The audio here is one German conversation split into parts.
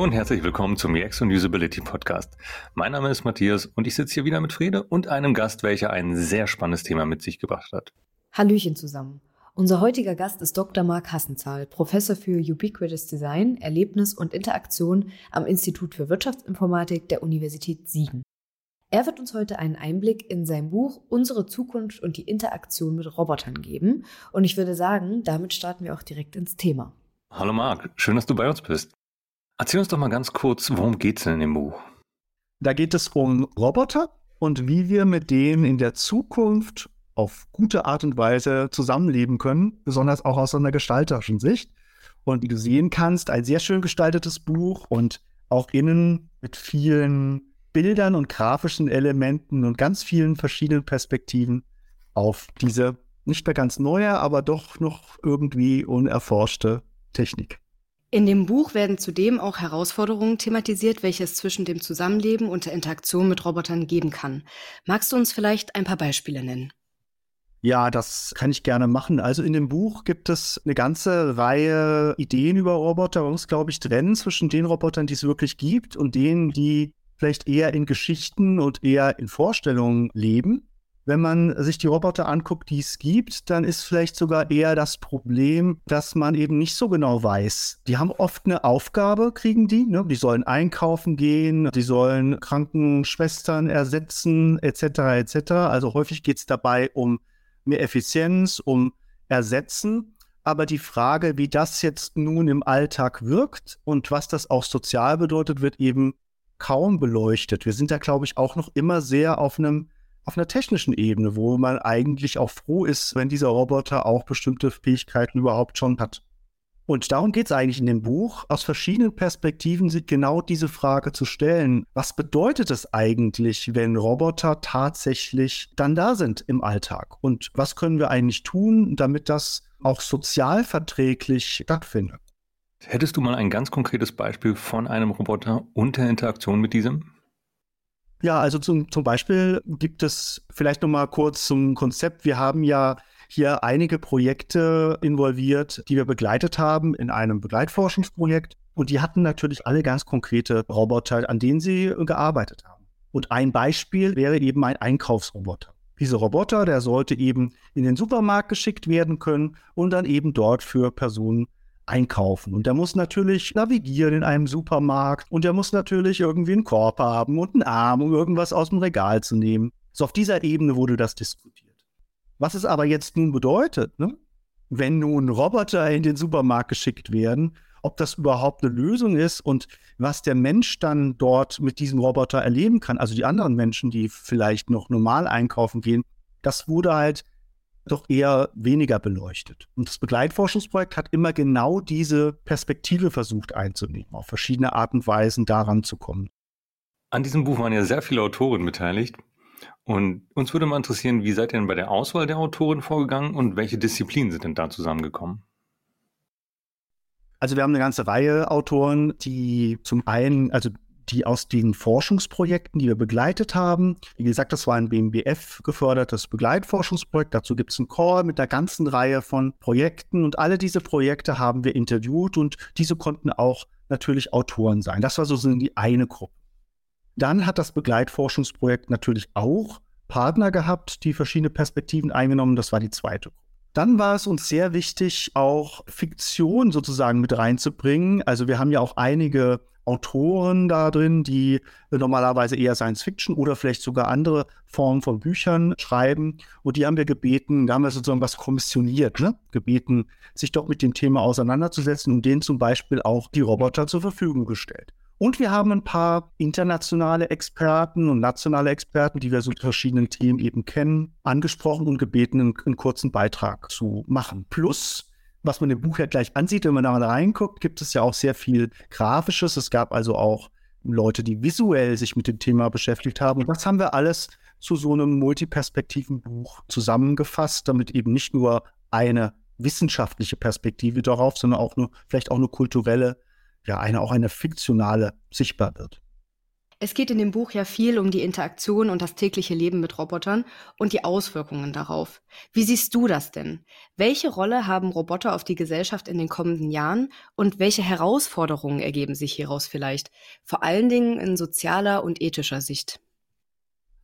Hallo und herzlich willkommen zum UX und Usability Podcast. Mein Name ist Matthias und ich sitze hier wieder mit Frede und einem Gast, welcher ein sehr spannendes Thema mit sich gebracht hat. Hallöchen zusammen. Unser heutiger Gast ist Dr. Marc Hassenzahl, Professor für Ubiquitous Design, Erlebnis und Interaktion am Institut für Wirtschaftsinformatik der Universität Siegen. Er wird uns heute einen Einblick in sein Buch Unsere Zukunft und die Interaktion mit Robotern geben. Und ich würde sagen, damit starten wir auch direkt ins Thema. Hallo Marc, schön, dass du bei uns bist. Erzähl uns doch mal ganz kurz, worum geht es denn dem Buch? Da geht es um Roboter und wie wir mit denen in der Zukunft auf gute Art und Weise zusammenleben können, besonders auch aus einer gestalterischen Sicht. Und wie du sehen kannst, ein sehr schön gestaltetes Buch und auch innen mit vielen Bildern und grafischen Elementen und ganz vielen verschiedenen Perspektiven auf diese nicht mehr ganz neue, aber doch noch irgendwie unerforschte Technik. In dem Buch werden zudem auch Herausforderungen thematisiert, welche es zwischen dem Zusammenleben und der Interaktion mit Robotern geben kann. Magst du uns vielleicht ein paar Beispiele nennen? Ja, das kann ich gerne machen. Also in dem Buch gibt es eine ganze Reihe Ideen über Roboter. Man muss, glaube ich, trennen zwischen den Robotern, die es wirklich gibt und denen, die vielleicht eher in Geschichten und eher in Vorstellungen leben wenn man sich die Roboter anguckt, die es gibt, dann ist vielleicht sogar eher das Problem, dass man eben nicht so genau weiß. Die haben oft eine Aufgabe, kriegen die. Ne? Die sollen einkaufen gehen, die sollen Krankenschwestern ersetzen, etc. etc. Also häufig geht es dabei um mehr Effizienz, um Ersetzen. Aber die Frage, wie das jetzt nun im Alltag wirkt und was das auch sozial bedeutet, wird eben kaum beleuchtet. Wir sind da, glaube ich, auch noch immer sehr auf einem auf einer technischen Ebene, wo man eigentlich auch froh ist, wenn dieser Roboter auch bestimmte Fähigkeiten überhaupt schon hat. Und darum geht es eigentlich in dem Buch, aus verschiedenen Perspektiven sich genau diese Frage zu stellen. Was bedeutet es eigentlich, wenn Roboter tatsächlich dann da sind im Alltag? Und was können wir eigentlich tun, damit das auch sozialverträglich stattfindet? Hättest du mal ein ganz konkretes Beispiel von einem Roboter und der Interaktion mit diesem? Ja, also zum, zum Beispiel gibt es vielleicht noch mal kurz zum Konzept. Wir haben ja hier einige Projekte involviert, die wir begleitet haben in einem Begleitforschungsprojekt. Und die hatten natürlich alle ganz konkrete Roboter, an denen sie gearbeitet haben. Und ein Beispiel wäre eben ein Einkaufsroboter. Dieser Roboter, der sollte eben in den Supermarkt geschickt werden können und dann eben dort für Personen einkaufen. Und der muss natürlich navigieren in einem Supermarkt und der muss natürlich irgendwie einen Korb haben und einen Arm, um irgendwas aus dem Regal zu nehmen. So auf dieser Ebene wurde das diskutiert. Was es aber jetzt nun bedeutet, ne? wenn nun Roboter in den Supermarkt geschickt werden, ob das überhaupt eine Lösung ist und was der Mensch dann dort mit diesem Roboter erleben kann, also die anderen Menschen, die vielleicht noch normal einkaufen gehen, das wurde halt doch eher weniger beleuchtet. Und das Begleitforschungsprojekt hat immer genau diese Perspektive versucht einzunehmen, auf verschiedene Arten und Weisen daran zu kommen. An diesem Buch waren ja sehr viele Autoren beteiligt. Und uns würde mal interessieren, wie seid ihr denn bei der Auswahl der Autoren vorgegangen und welche Disziplinen sind denn da zusammengekommen? Also wir haben eine ganze Reihe Autoren, die zum einen, also die aus den Forschungsprojekten, die wir begleitet haben. Wie gesagt, das war ein BMBF gefördertes Begleitforschungsprojekt. Dazu gibt es einen Call mit einer ganzen Reihe von Projekten und alle diese Projekte haben wir interviewt und diese konnten auch natürlich Autoren sein. Das war so die eine Gruppe. Dann hat das Begleitforschungsprojekt natürlich auch Partner gehabt, die verschiedene Perspektiven eingenommen. Das war die zweite Gruppe. Dann war es uns sehr wichtig, auch Fiktion sozusagen mit reinzubringen. Also wir haben ja auch einige Autoren da drin, die normalerweise eher Science Fiction oder vielleicht sogar andere Formen von Büchern schreiben. Und die haben wir gebeten, da haben wir sozusagen was kommissioniert, ne? gebeten, sich doch mit dem Thema auseinanderzusetzen und denen zum Beispiel auch die Roboter zur Verfügung gestellt. Und wir haben ein paar internationale Experten und nationale Experten, die wir so verschiedenen Themen eben kennen, angesprochen und gebeten, einen, einen kurzen Beitrag zu machen. Plus was man im Buch ja gleich ansieht, wenn man da mal reinguckt, gibt es ja auch sehr viel Grafisches. Es gab also auch Leute, die visuell sich mit dem Thema beschäftigt haben. Und das haben wir alles zu so einem multiperspektiven Buch zusammengefasst, damit eben nicht nur eine wissenschaftliche Perspektive darauf, sondern auch nur, vielleicht auch eine kulturelle, ja, eine, auch eine fiktionale sichtbar wird. Es geht in dem Buch ja viel um die Interaktion und das tägliche Leben mit Robotern und die Auswirkungen darauf. Wie siehst du das denn? Welche Rolle haben Roboter auf die Gesellschaft in den kommenden Jahren und welche Herausforderungen ergeben sich hieraus vielleicht? Vor allen Dingen in sozialer und ethischer Sicht.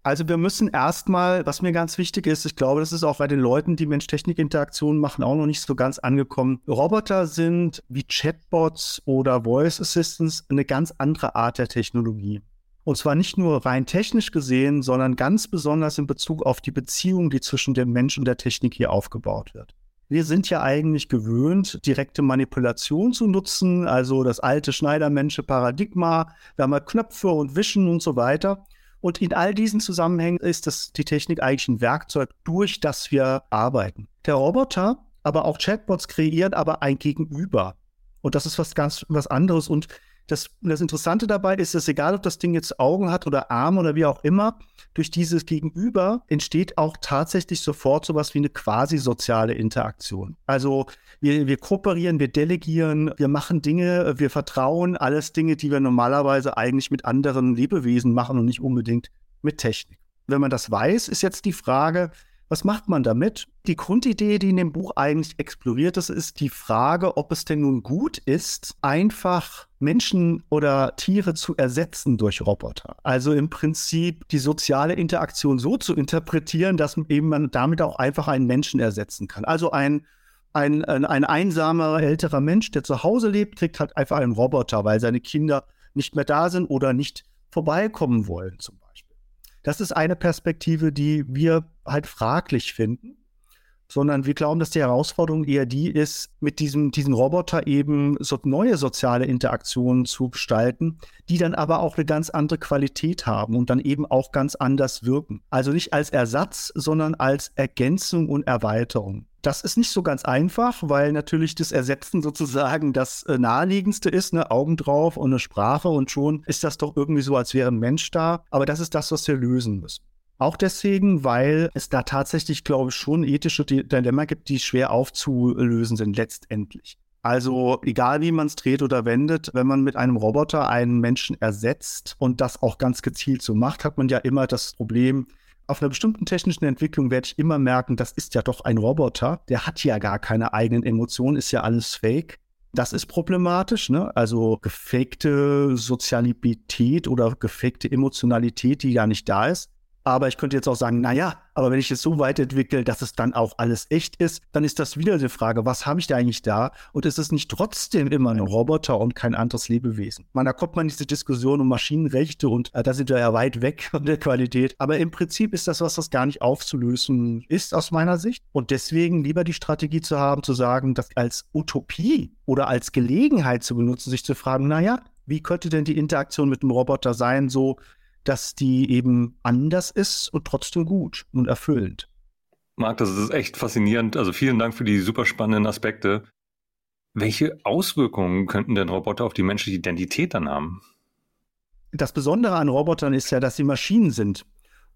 Also wir müssen erstmal, was mir ganz wichtig ist, ich glaube, das ist auch bei den Leuten, die Mensch-Technik-Interaktionen machen, auch noch nicht so ganz angekommen. Roboter sind wie Chatbots oder Voice Assistants eine ganz andere Art der Technologie. Und zwar nicht nur rein technisch gesehen, sondern ganz besonders in Bezug auf die Beziehung, die zwischen dem Mensch und der Technik hier aufgebaut wird. Wir sind ja eigentlich gewöhnt, direkte Manipulation zu nutzen, also das alte Schneidermensche Paradigma. Wir haben halt Knöpfe und Wischen und so weiter. Und in all diesen Zusammenhängen ist das, die Technik eigentlich ein Werkzeug, durch das wir arbeiten. Der Roboter, aber auch Chatbots kreieren aber ein Gegenüber. Und das ist was ganz was anderes. Und das, das Interessante dabei ist, dass egal, ob das Ding jetzt Augen hat oder Arme oder wie auch immer, durch dieses Gegenüber entsteht auch tatsächlich sofort sowas wie eine quasi soziale Interaktion. Also wir, wir kooperieren, wir delegieren, wir machen Dinge, wir vertrauen, alles Dinge, die wir normalerweise eigentlich mit anderen Lebewesen machen und nicht unbedingt mit Technik. Wenn man das weiß, ist jetzt die Frage, was macht man damit? Die Grundidee, die in dem Buch eigentlich exploriert ist, ist die Frage, ob es denn nun gut ist, einfach Menschen oder Tiere zu ersetzen durch Roboter. Also im Prinzip die soziale Interaktion so zu interpretieren, dass eben man damit auch einfach einen Menschen ersetzen kann. Also ein ein, ein, ein einsamer älterer Mensch, der zu Hause lebt, kriegt halt einfach einen Roboter, weil seine Kinder nicht mehr da sind oder nicht vorbeikommen wollen zum Beispiel. Das ist eine Perspektive, die wir halt fraglich finden, sondern wir glauben, dass die Herausforderung eher die ist, mit diesem, diesem Roboter eben so neue soziale Interaktionen zu gestalten, die dann aber auch eine ganz andere Qualität haben und dann eben auch ganz anders wirken. Also nicht als Ersatz, sondern als Ergänzung und Erweiterung. Das ist nicht so ganz einfach, weil natürlich das Ersetzen sozusagen das äh, naheliegendste ist, ne? Augen drauf und eine Sprache und schon ist das doch irgendwie so, als wäre ein Mensch da. Aber das ist das, was wir lösen müssen. Auch deswegen, weil es da tatsächlich, glaube ich, schon ethische Dilemma gibt, die schwer aufzulösen sind letztendlich. Also egal wie man es dreht oder wendet, wenn man mit einem Roboter einen Menschen ersetzt und das auch ganz gezielt so macht, hat man ja immer das Problem, auf einer bestimmten technischen Entwicklung werde ich immer merken, das ist ja doch ein Roboter, der hat ja gar keine eigenen Emotionen, ist ja alles fake. Das ist problematisch, ne? Also gefakte Sozialität oder gefakte Emotionalität, die ja nicht da ist. Aber ich könnte jetzt auch sagen, naja, aber wenn ich es so weit entwickle, dass es dann auch alles echt ist, dann ist das wieder die Frage, was habe ich da eigentlich da? Und ist es nicht trotzdem immer ein Roboter und kein anderes Lebewesen? Man, da kommt man in diese Diskussion um Maschinenrechte und äh, da sind wir ja weit weg von der Qualität. Aber im Prinzip ist das was, das gar nicht aufzulösen ist aus meiner Sicht. Und deswegen lieber die Strategie zu haben, zu sagen, das als Utopie oder als Gelegenheit zu benutzen, sich zu fragen, naja, wie könnte denn die Interaktion mit dem Roboter sein, so dass die eben anders ist und trotzdem gut und erfüllend. Marc, das ist echt faszinierend. Also vielen Dank für die super spannenden Aspekte. Welche Auswirkungen könnten denn Roboter auf die menschliche Identität dann haben? Das Besondere an Robotern ist ja, dass sie Maschinen sind.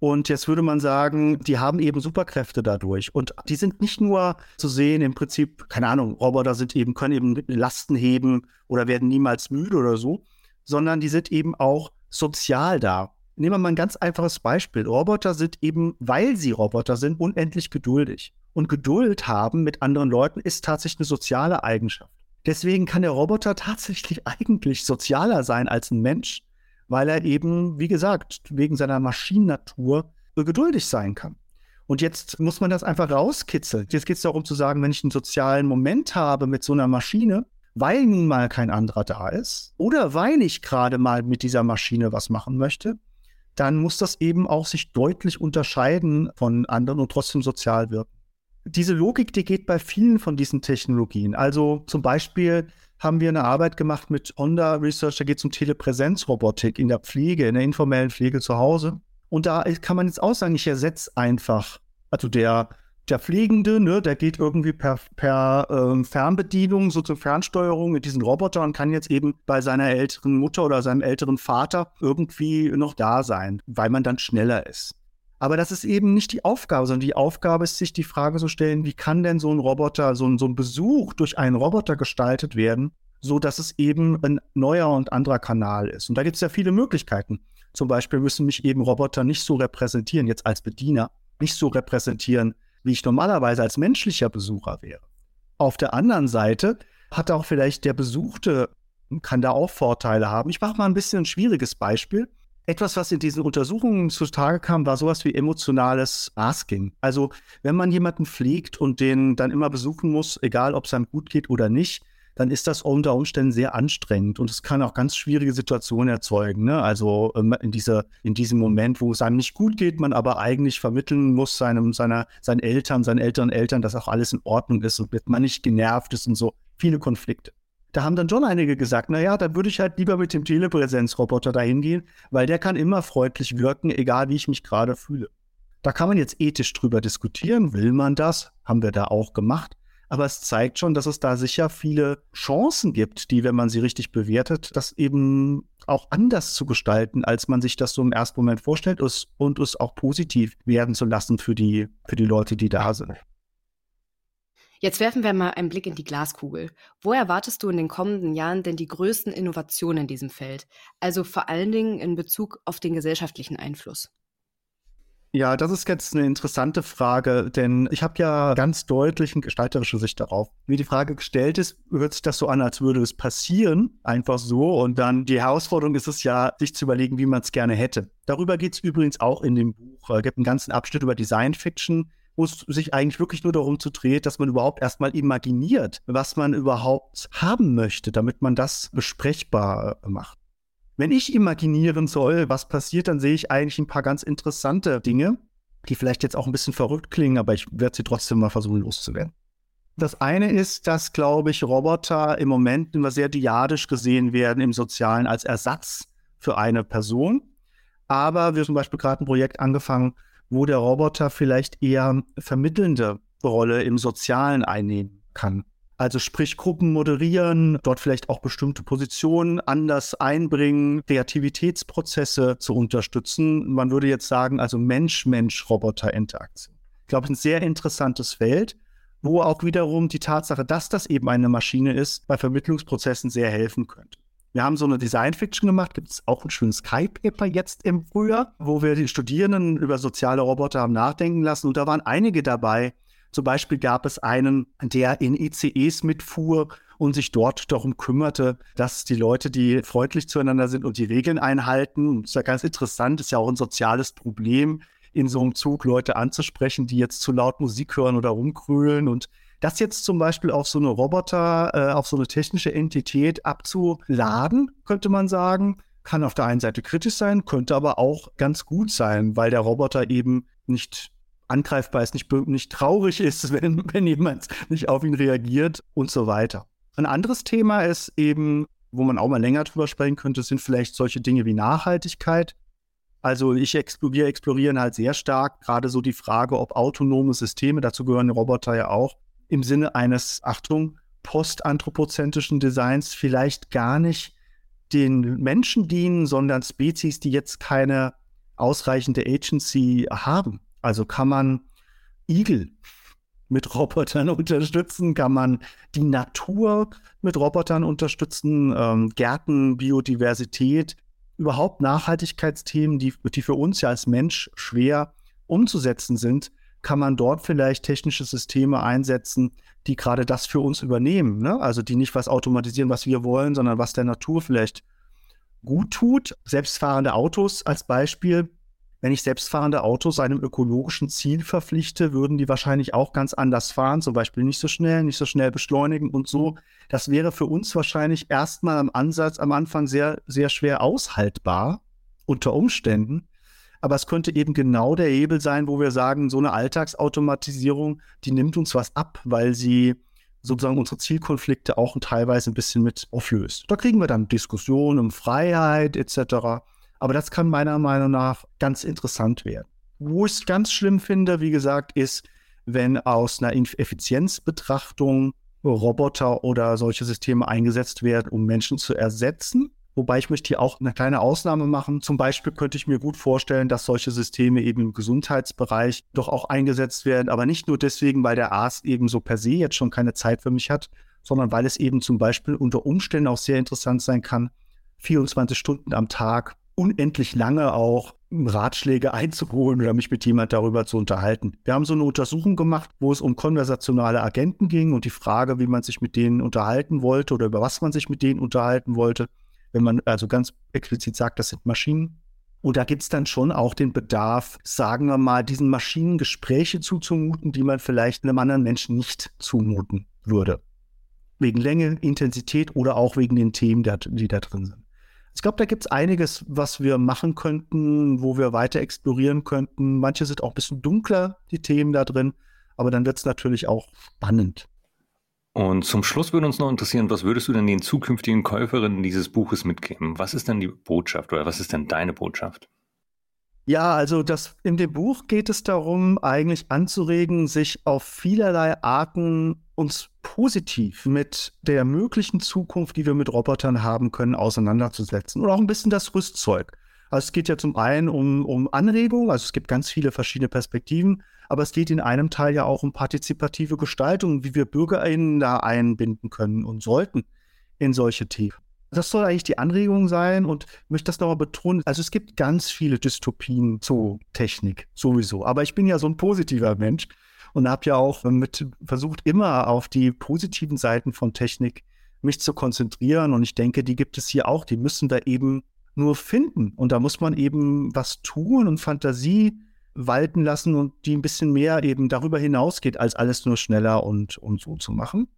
Und jetzt würde man sagen, die haben eben Superkräfte dadurch. Und die sind nicht nur zu sehen, im Prinzip, keine Ahnung, Roboter sind eben, können eben Lasten heben oder werden niemals müde oder so, sondern die sind eben auch sozial da. Nehmen wir mal ein ganz einfaches Beispiel. Roboter sind eben, weil sie Roboter sind, unendlich geduldig. Und Geduld haben mit anderen Leuten ist tatsächlich eine soziale Eigenschaft. Deswegen kann der Roboter tatsächlich eigentlich sozialer sein als ein Mensch, weil er eben, wie gesagt, wegen seiner Maschinennatur geduldig sein kann. Und jetzt muss man das einfach rauskitzeln. Jetzt geht es darum zu sagen, wenn ich einen sozialen Moment habe mit so einer Maschine, weil nun mal kein anderer da ist oder weil ich gerade mal mit dieser Maschine was machen möchte, dann muss das eben auch sich deutlich unterscheiden von anderen und trotzdem sozial wirken. Diese Logik, die geht bei vielen von diesen Technologien. Also zum Beispiel haben wir eine Arbeit gemacht mit Honda Research, da geht es um Telepräsenzrobotik in der Pflege, in der informellen Pflege zu Hause. Und da kann man jetzt auch sagen, ich ersetze einfach, also der der Pflegende, ne, der geht irgendwie per, per ähm, Fernbedienung, so zur Fernsteuerung mit diesen Robotern und kann jetzt eben bei seiner älteren Mutter oder seinem älteren Vater irgendwie noch da sein, weil man dann schneller ist. Aber das ist eben nicht die Aufgabe, sondern die Aufgabe ist, sich die Frage zu stellen, wie kann denn so ein Roboter, so ein, so ein Besuch durch einen Roboter gestaltet werden, so dass es eben ein neuer und anderer Kanal ist. Und da gibt es ja viele Möglichkeiten. Zum Beispiel müssen mich eben Roboter nicht so repräsentieren, jetzt als Bediener, nicht so repräsentieren, wie ich normalerweise als menschlicher Besucher wäre. Auf der anderen Seite hat auch vielleicht der Besuchte, kann da auch Vorteile haben. Ich mache mal ein bisschen ein schwieriges Beispiel. Etwas, was in diesen Untersuchungen zutage kam, war sowas wie emotionales Asking. Also, wenn man jemanden pflegt und den dann immer besuchen muss, egal ob es einem gut geht oder nicht, dann ist das unter Umständen sehr anstrengend und es kann auch ganz schwierige Situationen erzeugen. Ne? Also ähm, in, dieser, in diesem Moment, wo es einem nicht gut geht, man aber eigentlich vermitteln muss seinem, seiner, seinen Eltern, seinen Eltern, Eltern, dass auch alles in Ordnung ist und man nicht genervt ist und so. Viele Konflikte. Da haben dann schon einige gesagt, naja, da würde ich halt lieber mit dem Telepräsenzroboter dahin gehen, weil der kann immer freundlich wirken, egal wie ich mich gerade fühle. Da kann man jetzt ethisch drüber diskutieren, will man das? Haben wir da auch gemacht. Aber es zeigt schon, dass es da sicher viele Chancen gibt, die, wenn man sie richtig bewertet, das eben auch anders zu gestalten, als man sich das so im ersten Moment vorstellt und es auch positiv werden zu lassen für die, für die Leute, die da sind. Jetzt werfen wir mal einen Blick in die Glaskugel. Wo erwartest du in den kommenden Jahren denn die größten Innovationen in diesem Feld? Also vor allen Dingen in Bezug auf den gesellschaftlichen Einfluss. Ja, das ist jetzt eine interessante Frage, denn ich habe ja ganz deutlich eine gestalterische Sicht darauf. Wie die Frage gestellt ist, hört sich das so an, als würde es passieren, einfach so. Und dann die Herausforderung ist es ja, sich zu überlegen, wie man es gerne hätte. Darüber geht es übrigens auch in dem Buch. Es gibt einen ganzen Abschnitt über Design Fiction, wo es sich eigentlich wirklich nur darum zu dreht, dass man überhaupt erstmal imaginiert, was man überhaupt haben möchte, damit man das besprechbar macht. Wenn ich imaginieren soll, was passiert, dann sehe ich eigentlich ein paar ganz interessante Dinge, die vielleicht jetzt auch ein bisschen verrückt klingen, aber ich werde sie trotzdem mal versuchen loszuwerden. Das eine ist, dass, glaube ich, Roboter im Moment immer sehr diadisch gesehen werden im Sozialen als Ersatz für eine Person. Aber wir haben zum Beispiel gerade ein Projekt angefangen, wo der Roboter vielleicht eher vermittelnde Rolle im Sozialen einnehmen kann. Also sprich Gruppen moderieren, dort vielleicht auch bestimmte Positionen anders einbringen, Kreativitätsprozesse zu unterstützen. Man würde jetzt sagen, also Mensch-Mensch-Roboter-Interaktion. Ich glaube, ein sehr interessantes Feld, wo auch wiederum die Tatsache, dass das eben eine Maschine ist, bei Vermittlungsprozessen sehr helfen könnte. Wir haben so eine Design-Fiction gemacht, gibt es auch ein schönes Skype-Paper jetzt im Frühjahr, wo wir die Studierenden über soziale Roboter haben nachdenken lassen und da waren einige dabei, zum Beispiel gab es einen, der in ICEs mitfuhr und sich dort darum kümmerte, dass die Leute, die freundlich zueinander sind und die Regeln einhalten, das ist ja ganz interessant, ist ja auch ein soziales Problem, in so einem Zug Leute anzusprechen, die jetzt zu laut Musik hören oder rumkrühlen und das jetzt zum Beispiel auf so eine Roboter, äh, auf so eine technische Entität abzuladen, könnte man sagen, kann auf der einen Seite kritisch sein, könnte aber auch ganz gut sein, weil der Roboter eben nicht angreifbar ist, nicht, nicht traurig ist, wenn, wenn jemand nicht auf ihn reagiert und so weiter. Ein anderes Thema ist eben, wo man auch mal länger drüber sprechen könnte, sind vielleicht solche Dinge wie Nachhaltigkeit. Also ich wir explorieren halt sehr stark gerade so die Frage, ob autonome Systeme, dazu gehören Roboter ja auch, im Sinne eines, Achtung, postanthropozentrischen Designs vielleicht gar nicht den Menschen dienen, sondern Spezies, die jetzt keine ausreichende Agency haben. Also kann man Igel mit Robotern unterstützen, kann man die Natur mit Robotern unterstützen, ähm, Gärten, Biodiversität, überhaupt Nachhaltigkeitsthemen, die, die für uns ja als Mensch schwer umzusetzen sind, kann man dort vielleicht technische Systeme einsetzen, die gerade das für uns übernehmen. Ne? Also die nicht was automatisieren, was wir wollen, sondern was der Natur vielleicht gut tut. Selbstfahrende Autos als Beispiel wenn ich selbstfahrende Autos einem ökologischen Ziel verpflichte, würden die wahrscheinlich auch ganz anders fahren, zum Beispiel nicht so schnell, nicht so schnell beschleunigen und so. Das wäre für uns wahrscheinlich erstmal am Ansatz am Anfang sehr, sehr schwer aushaltbar unter Umständen. Aber es könnte eben genau der Hebel sein, wo wir sagen, so eine Alltagsautomatisierung, die nimmt uns was ab, weil sie sozusagen unsere Zielkonflikte auch teilweise ein bisschen mit auflöst. Da kriegen wir dann Diskussionen um Freiheit etc. Aber das kann meiner Meinung nach ganz interessant werden. Wo ich es ganz schlimm finde, wie gesagt, ist, wenn aus einer Effizienzbetrachtung Roboter oder solche Systeme eingesetzt werden, um Menschen zu ersetzen. Wobei ich möchte hier auch eine kleine Ausnahme machen. Zum Beispiel könnte ich mir gut vorstellen, dass solche Systeme eben im Gesundheitsbereich doch auch eingesetzt werden, aber nicht nur deswegen, weil der Arzt eben so per se jetzt schon keine Zeit für mich hat, sondern weil es eben zum Beispiel unter Umständen auch sehr interessant sein kann, 24 Stunden am Tag unendlich lange auch Ratschläge einzuholen oder mich mit jemand darüber zu unterhalten. Wir haben so eine Untersuchung gemacht, wo es um konversationale Agenten ging und die Frage, wie man sich mit denen unterhalten wollte oder über was man sich mit denen unterhalten wollte. Wenn man also ganz explizit sagt, das sind Maschinen. Und da gibt es dann schon auch den Bedarf, sagen wir mal, diesen Maschinen Gespräche zuzumuten, die man vielleicht einem anderen Menschen nicht zumuten würde. Wegen Länge, Intensität oder auch wegen den Themen, die da drin sind. Ich glaube, da gibt es einiges, was wir machen könnten, wo wir weiter explorieren könnten. Manche sind auch ein bisschen dunkler, die Themen da drin, aber dann wird es natürlich auch spannend. Und zum Schluss würde uns noch interessieren, was würdest du denn den zukünftigen Käuferinnen dieses Buches mitgeben? Was ist denn die Botschaft oder was ist denn deine Botschaft? Ja, also das, in dem Buch geht es darum, eigentlich anzuregen, sich auf vielerlei Arten uns positiv mit der möglichen Zukunft, die wir mit Robotern haben können, auseinanderzusetzen. Und auch ein bisschen das Rüstzeug. Also es geht ja zum einen um, um Anregungen, also es gibt ganz viele verschiedene Perspektiven, aber es geht in einem Teil ja auch um partizipative Gestaltung, wie wir BürgerInnen da einbinden können und sollten in solche Themen. Das soll eigentlich die Anregung sein und möchte das nochmal betonen. Also es gibt ganz viele Dystopien zu Technik sowieso. Aber ich bin ja so ein positiver Mensch und habe ja auch mit versucht, immer auf die positiven Seiten von Technik mich zu konzentrieren. Und ich denke, die gibt es hier auch. Die müssen wir eben nur finden. Und da muss man eben was tun und Fantasie walten lassen und die ein bisschen mehr eben darüber hinausgeht, als alles nur schneller und, und so zu machen.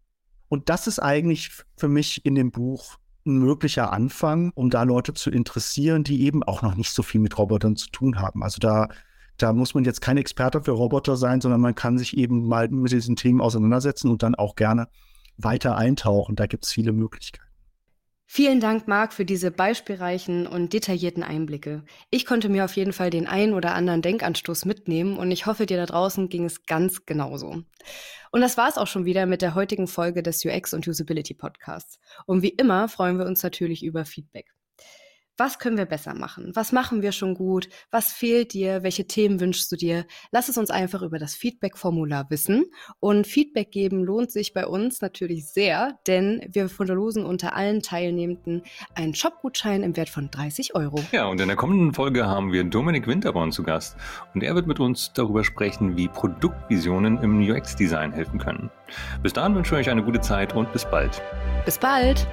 Und das ist eigentlich für mich in dem Buch ein möglicher Anfang, um da Leute zu interessieren, die eben auch noch nicht so viel mit Robotern zu tun haben. Also da, da muss man jetzt kein Experte für Roboter sein, sondern man kann sich eben mal mit diesen Themen auseinandersetzen und dann auch gerne weiter eintauchen. Da gibt es viele Möglichkeiten. Vielen Dank, Marc, für diese beispielreichen und detaillierten Einblicke. Ich konnte mir auf jeden Fall den einen oder anderen Denkanstoß mitnehmen und ich hoffe, dir da draußen ging es ganz genauso. Und das war es auch schon wieder mit der heutigen Folge des UX und Usability Podcasts. Und wie immer freuen wir uns natürlich über Feedback. Was können wir besser machen? Was machen wir schon gut? Was fehlt dir? Welche Themen wünschst du dir? Lass es uns einfach über das Feedback-Formular wissen. Und Feedback geben lohnt sich bei uns natürlich sehr, denn wir verlosen unter allen Teilnehmenden einen Shopgutschein im Wert von 30 Euro. Ja, und in der kommenden Folge haben wir Dominik Winterborn zu Gast. Und er wird mit uns darüber sprechen, wie Produktvisionen im UX-Design helfen können. Bis dahin wünsche ich euch eine gute Zeit und bis bald. Bis bald!